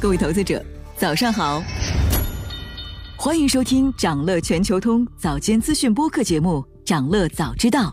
各位投资者，早上好！欢迎收听长乐全球通早间资讯播客节目《长乐早知道》。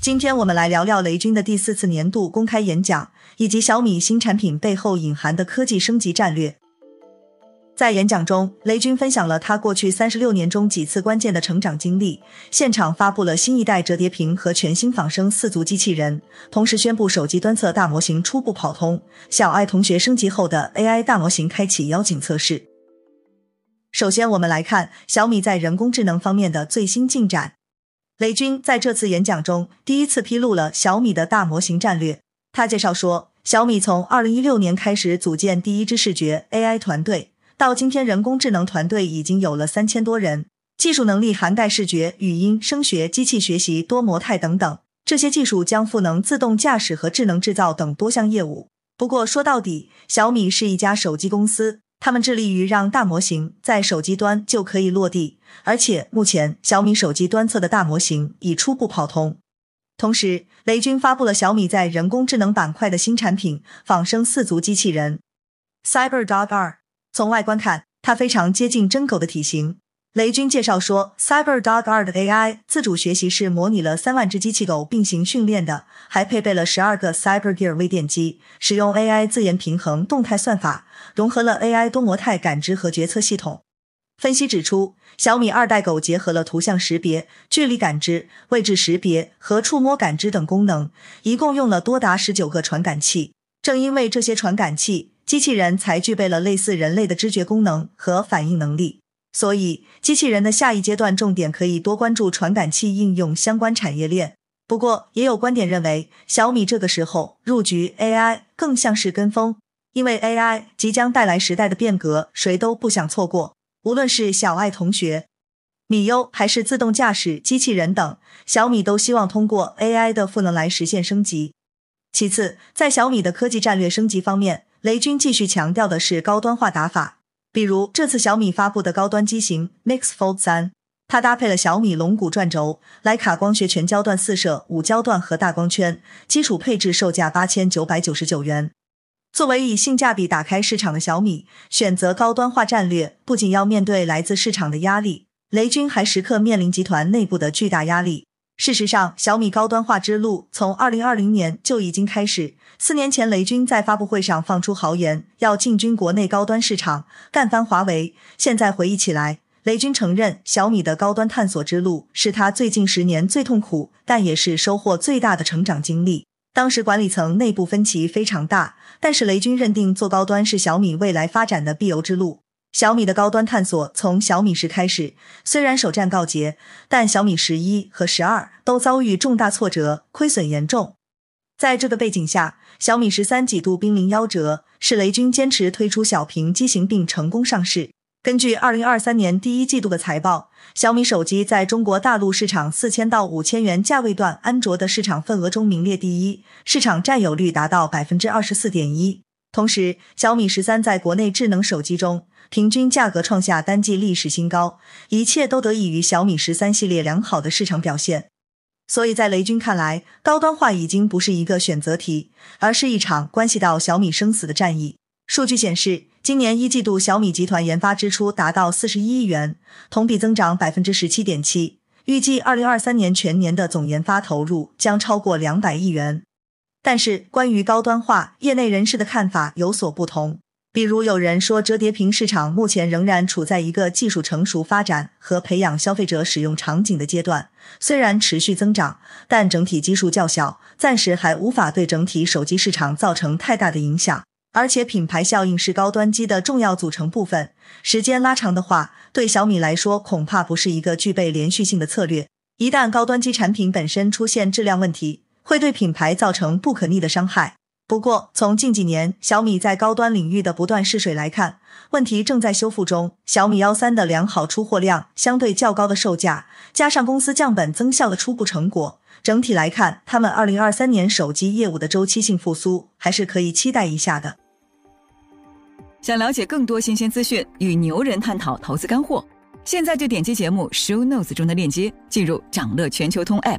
今天我们来聊聊雷军的第四次年度公开演讲，以及小米新产品背后隐含的科技升级战略。在演讲中，雷军分享了他过去三十六年中几次关键的成长经历，现场发布了新一代折叠屏和全新仿生四足机器人，同时宣布手机端侧大模型初步跑通，小爱同学升级后的 AI 大模型开启邀请测试。首先，我们来看小米在人工智能方面的最新进展。雷军在这次演讲中第一次披露了小米的大模型战略。他介绍说，小米从二零一六年开始组建第一支视觉 AI 团队。到今天，人工智能团队已经有了三千多人，技术能力涵盖视觉、语音、声学、机器学习、多模态等等。这些技术将赋能自动驾驶和智能制造等多项业务。不过说到底，小米是一家手机公司，他们致力于让大模型在手机端就可以落地，而且目前小米手机端侧的大模型已初步跑通。同时，雷军发布了小米在人工智能板块的新产品——仿生四足机器人 CyberDog 二。从外观看，它非常接近真狗的体型。雷军介绍说，CyberDog 二的 AI 自主学习是模拟了三万只机器狗并行训练的，还配备了十二个 CyberGear 微电机，使用 AI 自研平衡动态算法，融合了 AI 多模态感知和决策系统。分析指出，小米二代狗结合了图像识别、距离感知、位置识别和触摸感知等功能，一共用了多达十九个传感器。正因为这些传感器，机器人才具备了类似人类的知觉功能和反应能力，所以机器人的下一阶段重点可以多关注传感器应用相关产业链。不过，也有观点认为，小米这个时候入局 AI 更像是跟风，因为 AI 即将带来时代的变革，谁都不想错过。无论是小爱同学、米优还是自动驾驶机器人等，小米都希望通过 AI 的赋能来实现升级。其次，在小米的科技战略升级方面，雷军继续强调的是高端化打法，比如这次小米发布的高端机型 Mix Fold 三，它搭配了小米龙骨转轴、徕卡光学全焦段四摄五焦段和大光圈，基础配置售价八千九百九十九元。作为以性价比打开市场的小米，选择高端化战略，不仅要面对来自市场的压力，雷军还时刻面临集团内部的巨大压力。事实上，小米高端化之路从二零二零年就已经开始。四年前，雷军在发布会上放出豪言，要进军国内高端市场，干翻华为。现在回忆起来，雷军承认，小米的高端探索之路是他最近十年最痛苦，但也是收获最大的成长经历。当时管理层内部分歧非常大，但是雷军认定做高端是小米未来发展的必由之路。小米的高端探索从小米十开始，虽然首战告捷，但小米十一和十二都遭遇重大挫折，亏损严重。在这个背景下，小米十三几度濒临夭折，是雷军坚持推出小屏机型并成功上市。根据二零二三年第一季度的财报，小米手机在中国大陆市场四千到五千元价位段安卓的市场份额中名列第一，市场占有率达到百分之二十四点一。同时，小米十三在国内智能手机中。平均价格创下单季历史新高，一切都得益于小米十三系列良好的市场表现。所以在雷军看来，高端化已经不是一个选择题，而是一场关系到小米生死的战役。数据显示，今年一季度小米集团研发支出达到四十一亿元，同比增长百分之十七点七。预计二零二三年全年的总研发投入将超过两百亿元。但是，关于高端化，业内人士的看法有所不同。比如有人说，折叠屏市场目前仍然处在一个技术成熟发展和培养消费者使用场景的阶段，虽然持续增长，但整体基数较小，暂时还无法对整体手机市场造成太大的影响。而且品牌效应是高端机的重要组成部分，时间拉长的话，对小米来说恐怕不是一个具备连续性的策略。一旦高端机产品本身出现质量问题，会对品牌造成不可逆的伤害。不过，从近几年小米在高端领域的不断试水来看，问题正在修复中。小米幺三的良好出货量、相对较高的售价，加上公司降本增效的初步成果，整体来看，他们二零二三年手机业务的周期性复苏还是可以期待一下的。想了解更多新鲜资讯，与牛人探讨投资干货，现在就点击节目 show notes 中的链接，进入掌乐全球通 app。